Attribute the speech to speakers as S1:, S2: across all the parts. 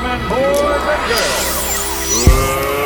S1: gentlemen, boys and girls.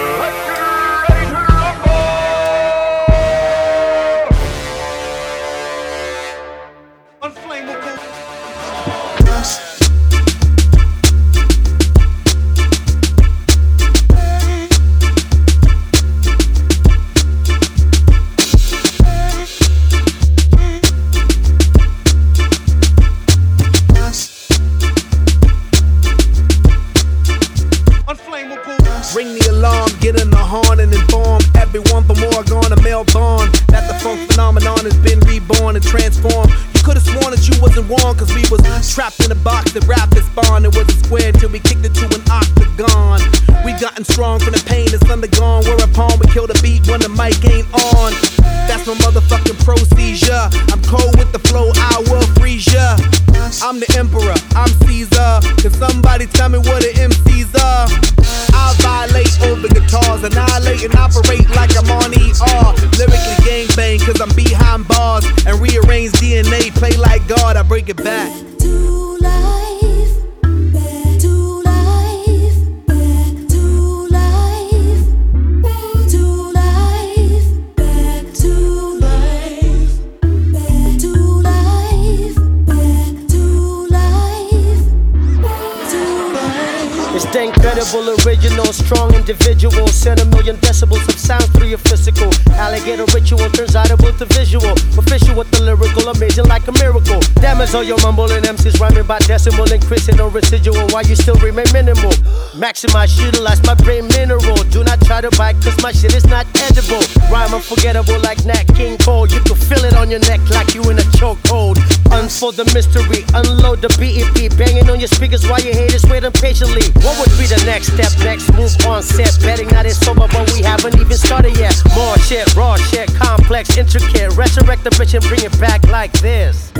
S2: Residual while you still remain minimal. Maximize, utilize my brain mineral. Do not try to bite, cause my shit is not edible. Rhyme unforgettable like Nat King Cole. You can feel it on your neck like you in a chokehold. Unfold the mystery, unload the BEP. Banging on your speakers while your haters wait impatiently. What would be the next step? Next move on set. Betting that it's over, but we haven't even started yet. More shit, raw shit, complex, intricate. Resurrect the bitch and bring it back like this.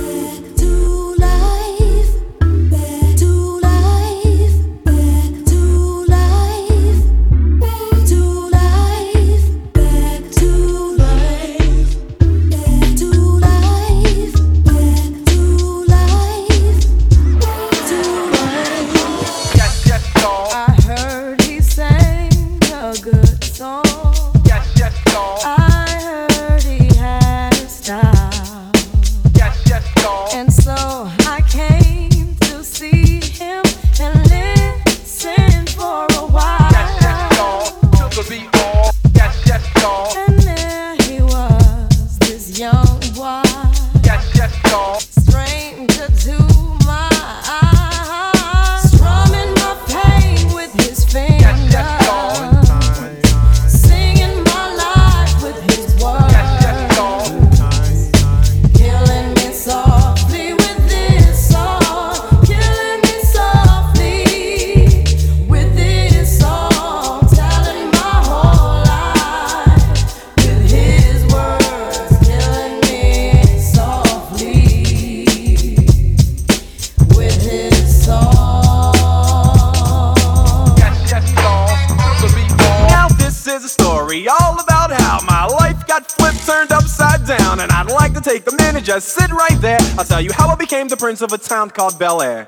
S3: Prince of a town called Bel Air.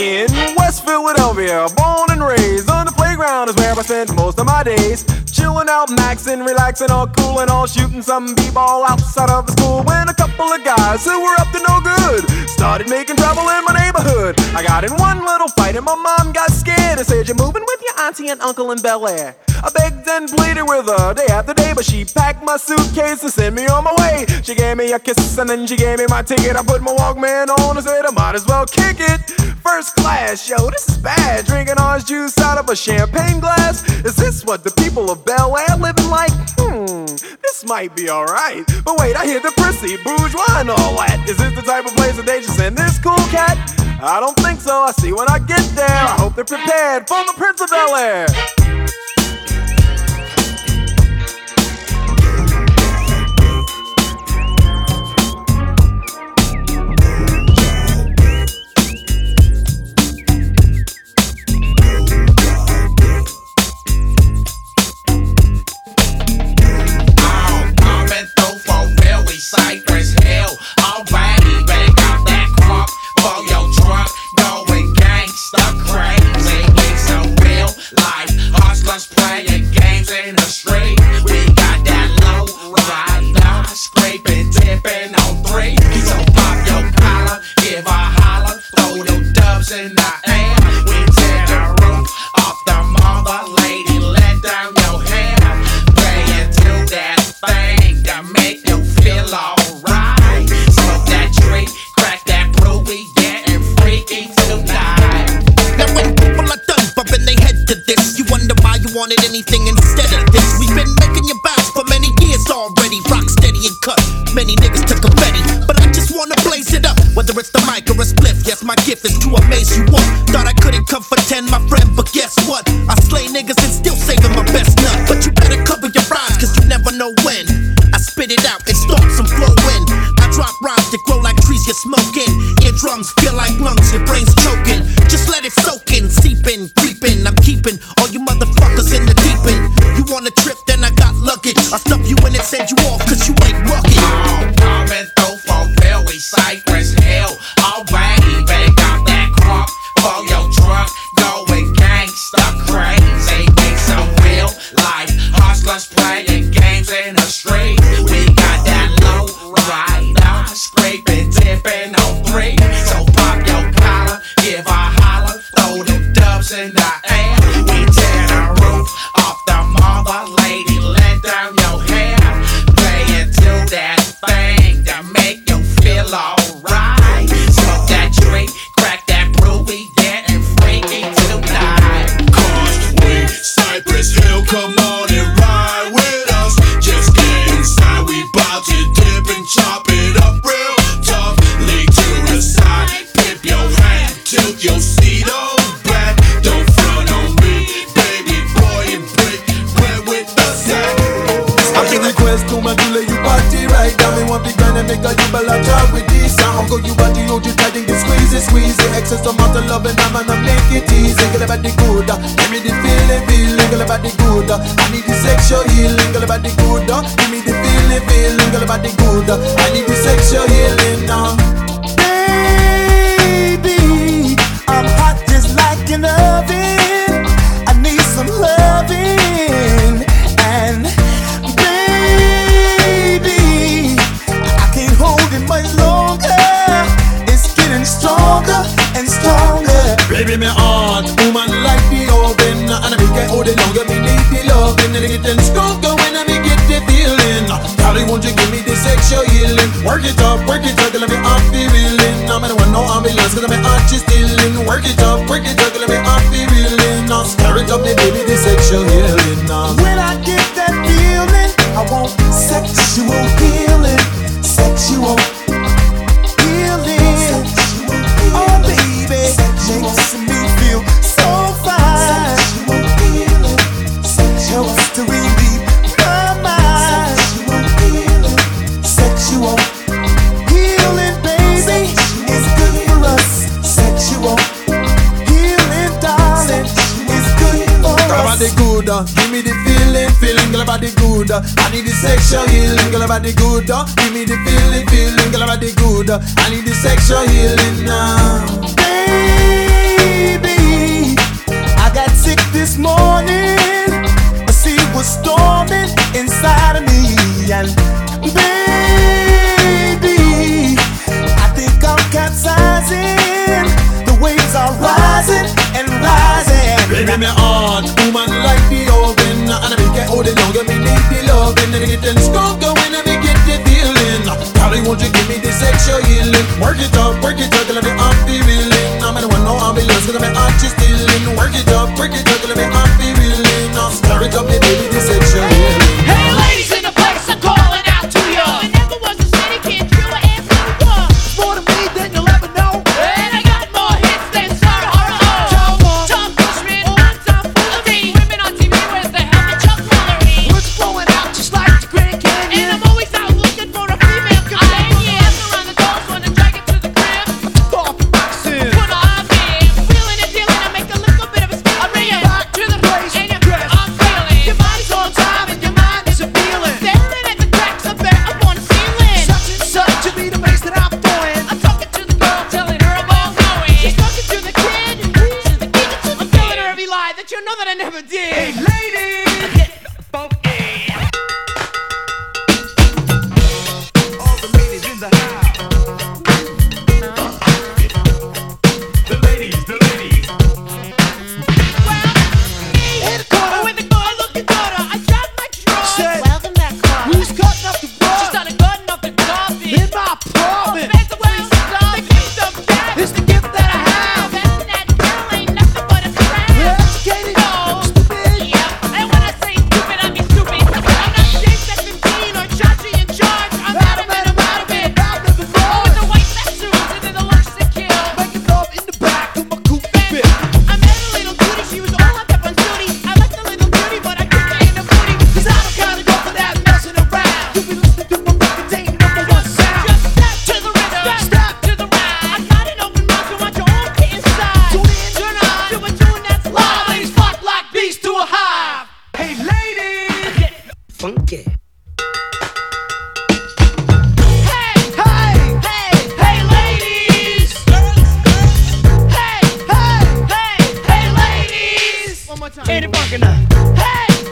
S3: In West Philadelphia, born and raised on the playground is where I spent most of my days. Chilling out, maxing, relaxing, all cool and all shooting some b-ball outside of the school. When a couple of guys who were up to no good started making trouble in my neighborhood. I got in one little fight and my mom got scared and said, "You're moving with your auntie and uncle in Bel Air." I begged and pleaded with her day after day, but she packed my suitcase and sent me on my way. She gave me a kiss and then she gave me my ticket. I put my Walkman on and said I might as well kick it. First class, yo, this is bad. Drinking orange juice out of a champagne glass. Is this what the people of Bel Air living like? Hmm, this might be alright. But wait, I hear the prissy, bourgeois, and all that. Is this the type of place that they just send this cool cat? I don't think so. I see when I get there. I hope they're prepared for the Prince of Bel Air. just playing games in the street.
S4: Anything instead of this. We've been making you bounce for many years already. Rock steady and cut. Many niggas took a Betty, but I just wanna blaze it up. Whether it's the mic or a spliff, yes, my gift is to amaze you all. Thought I couldn't come for 10, my friend, but guess what? I slay niggas and still saving my best nut. But you better cover your rhymes, cause you never know when. I spit it out and start some flow in. I drop rhymes that grow like trees you're smoking. Eardrums feel like lungs, your brain's
S5: Work it up, work it up, let me off the reeling I'm in one no ambulance, cause I'm heart is stealing. Work it up, work it up, let me off the reeling stir it up, the baby, the sexual healing
S6: I
S5: need the sexual healing, girl about the good. Uh, give me the feeling, feeling, girl about the good. Uh, I need the sexual healing now.
S6: Baby, I got sick this morning. A sea was storming inside of me, and baby, I think I'm capsizing. The waves are rising and rising.
S5: Baby, me heart, woman like the oven hold it longer, me need the loving And getting stronger when I get the feeling. Darling, won't you give me the sexual healing? Work it up, work it up, till I be off the reeling I'm in one no ambulance, cause I'm heart is stealing. Work it up, work it up, till I be off the reeling stir it up,
S7: funkin' up.
S8: Hey!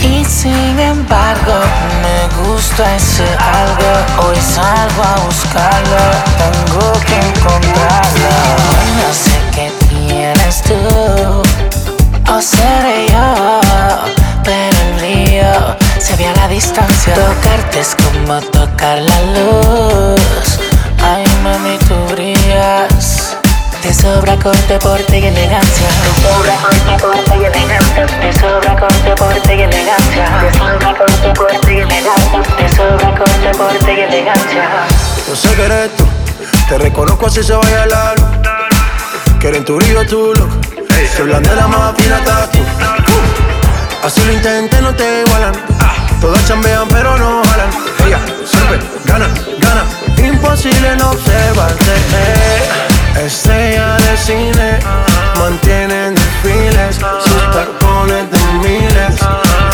S8: Y sin embargo, me gusta ese algo. Hoy salgo a buscarlo, tengo que encontrarlo. No sé qué tienes tú, o seré yo, pero el río se ve a la distancia. Tocarte es como tocar la luz. Te sobra corte, porte y elegancia. Te sobra corte, porte y elegancia. Te sobra corte, porte y elegancia. Te sobra corte, porte y elegancia. Te sobra corte, porte y elegancia.
S5: Yo sé que eres tú, te reconozco así se vaya la luz. Que eres tu brillo, tu look. Soy blandera más fina. Uh. Así lo intenté, no te igualan. Todas chambean, pero no jalan. Ella siempre gana, gana. Imposible no observarte. eh. Estrella de cine, mantienen desfiles. Sus tacones de miles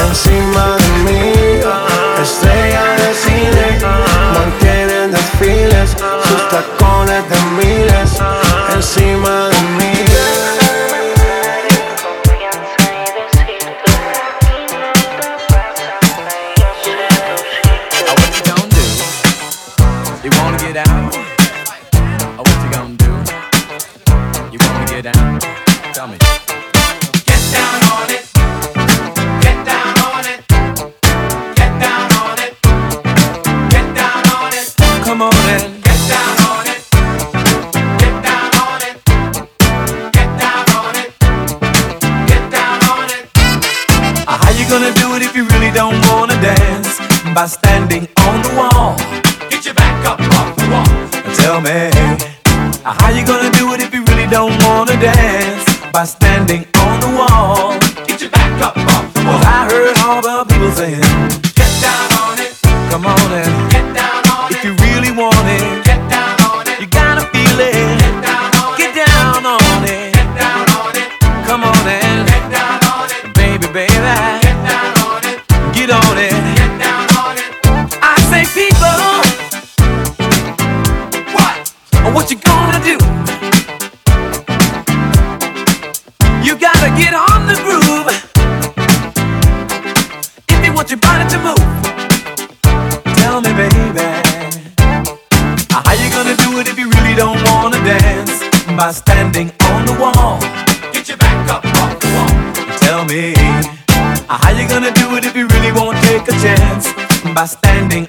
S5: encima de mí. Estrella de cine, mantienen desfiles. Sus tacones de miles encima de
S3: Tell me. Get down on it. Get down on it. Get down on it. Get down on it. Come on in. Get down on it. Get down on it. Get down on it. Get down on it. Uh, How you gonna do it if you really don't wanna dance? By standing on the wall. Get your back up off the wall. Tell me, uh, how you gonna do it if you really don't wanna dance? By By standing on the wall. Get your back up off the wall. Tell me. How you gonna do it if you really won't take a chance? By standing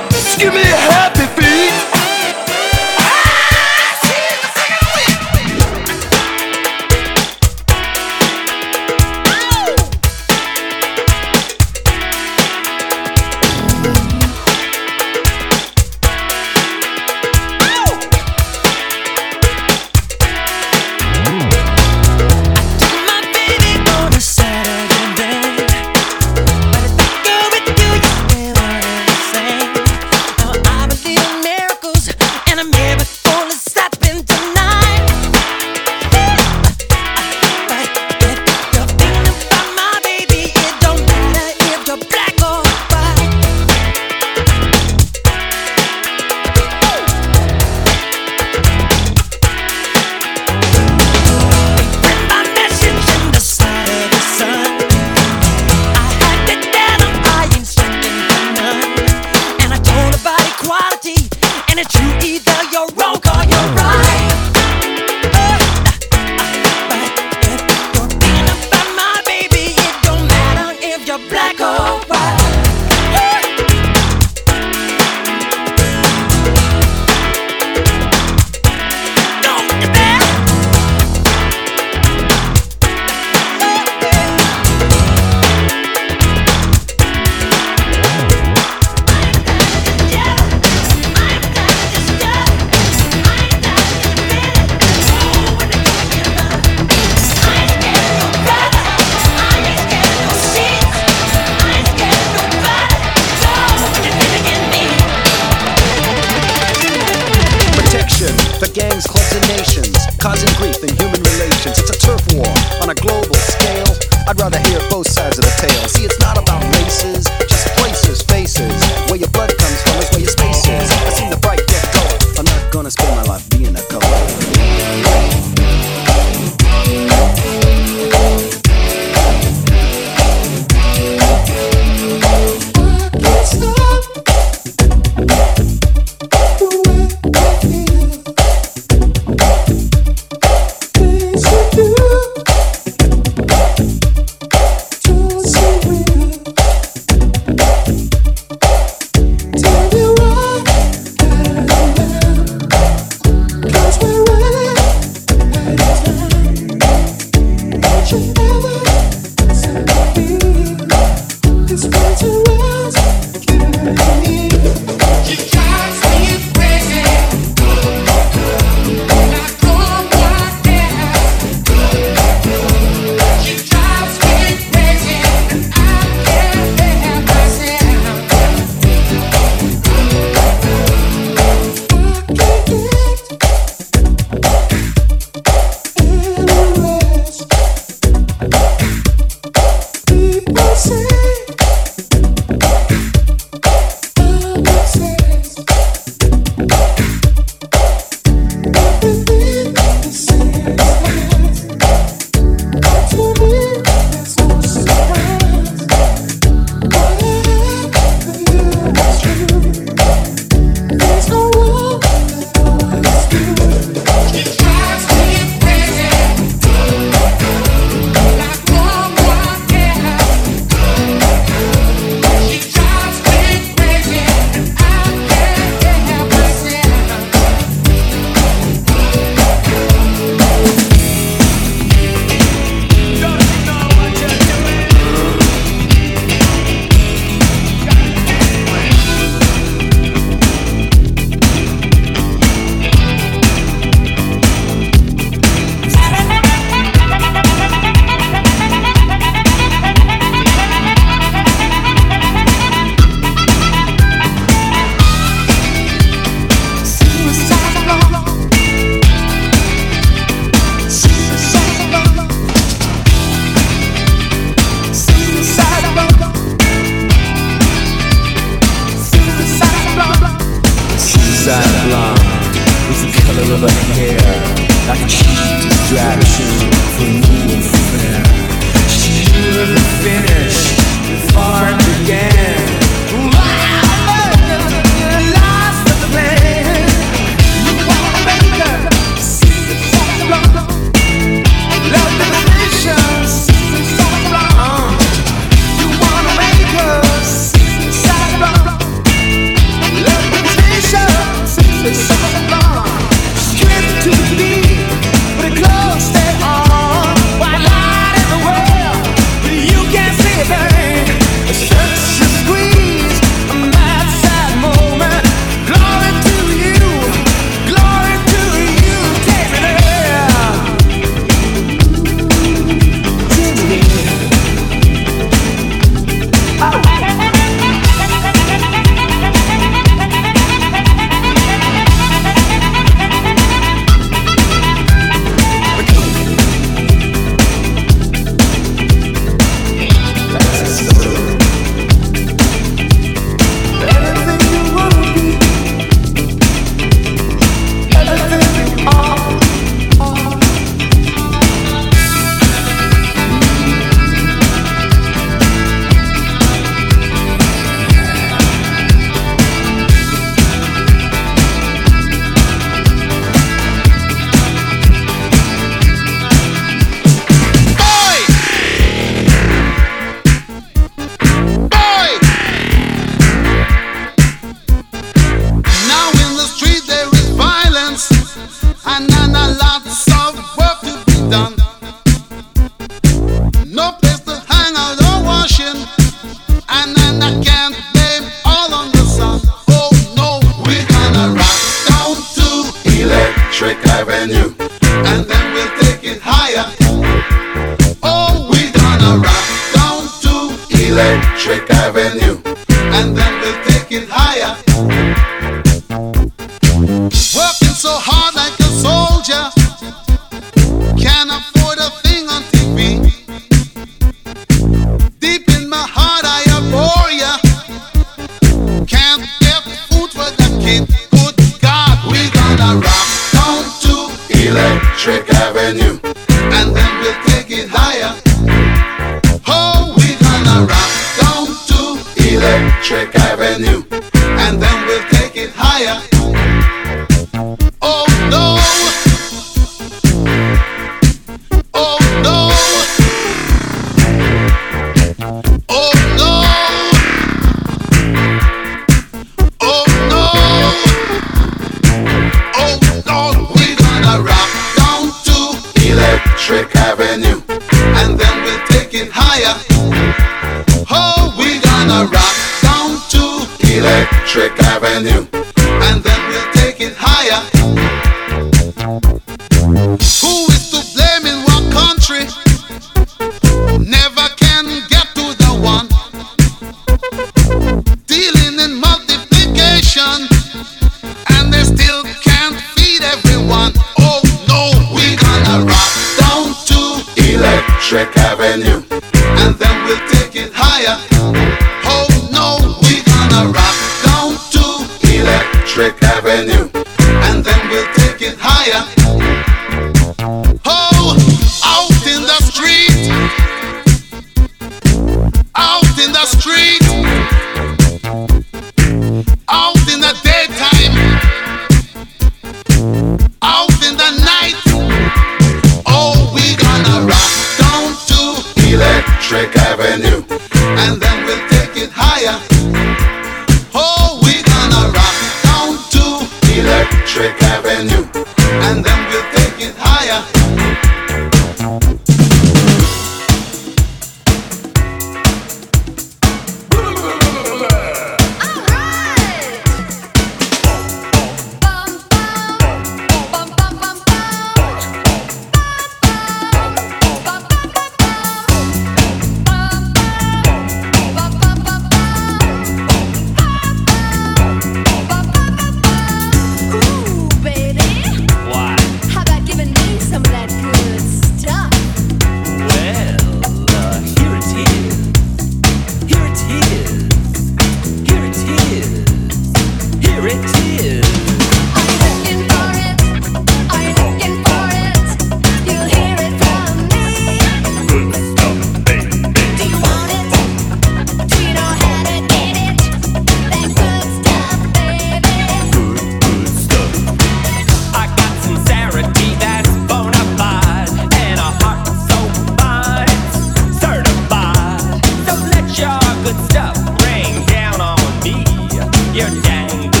S9: your dang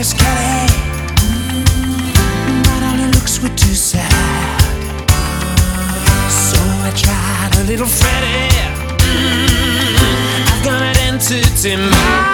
S9: is
S10: Kelly. Mm, but all her looks were too sad. So I tried a little Freddy. Mm, I've got an entity mind.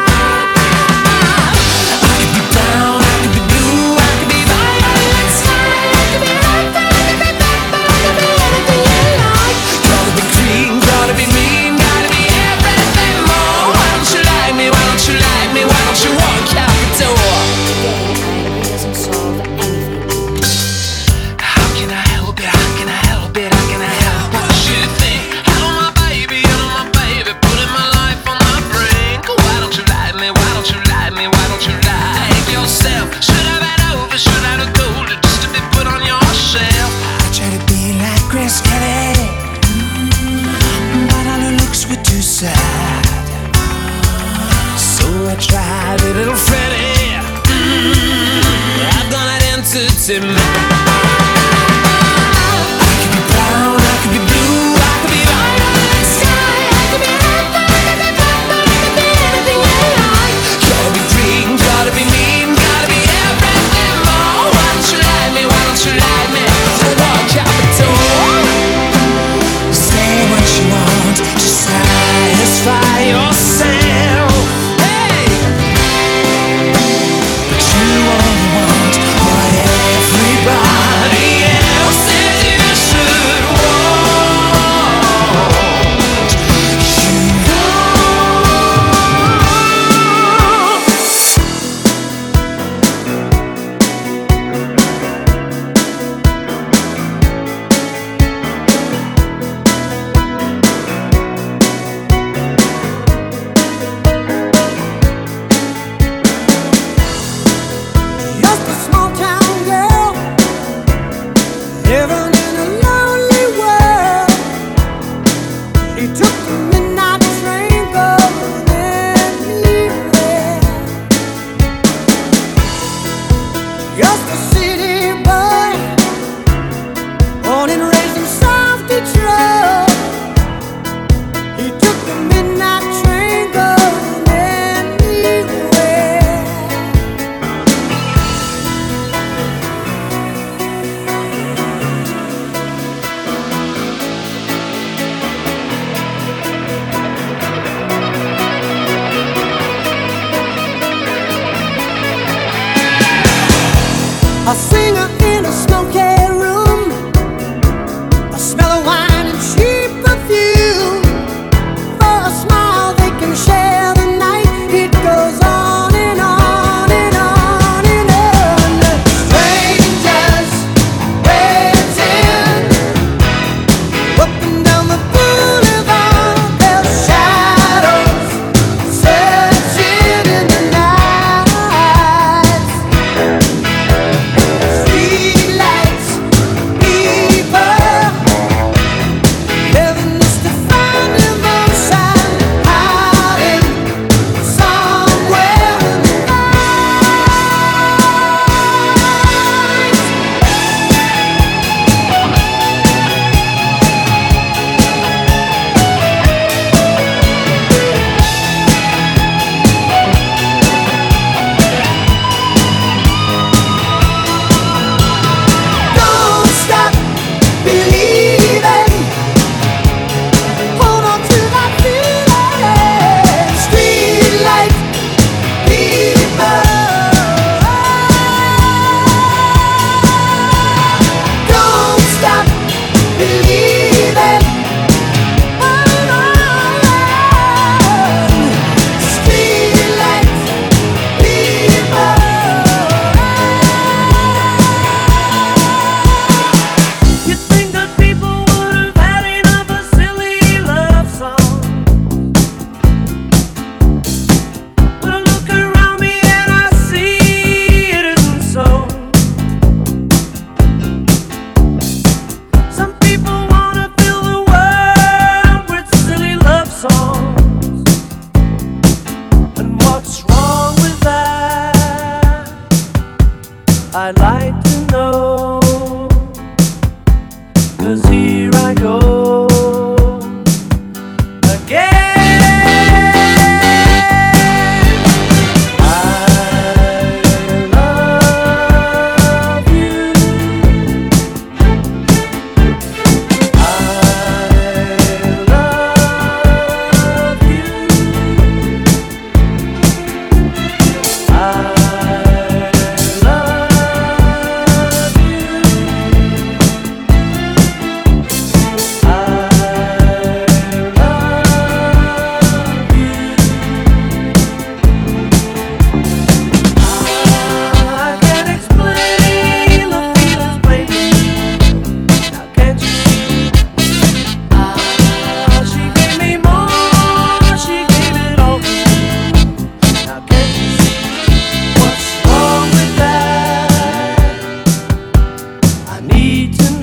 S10: need to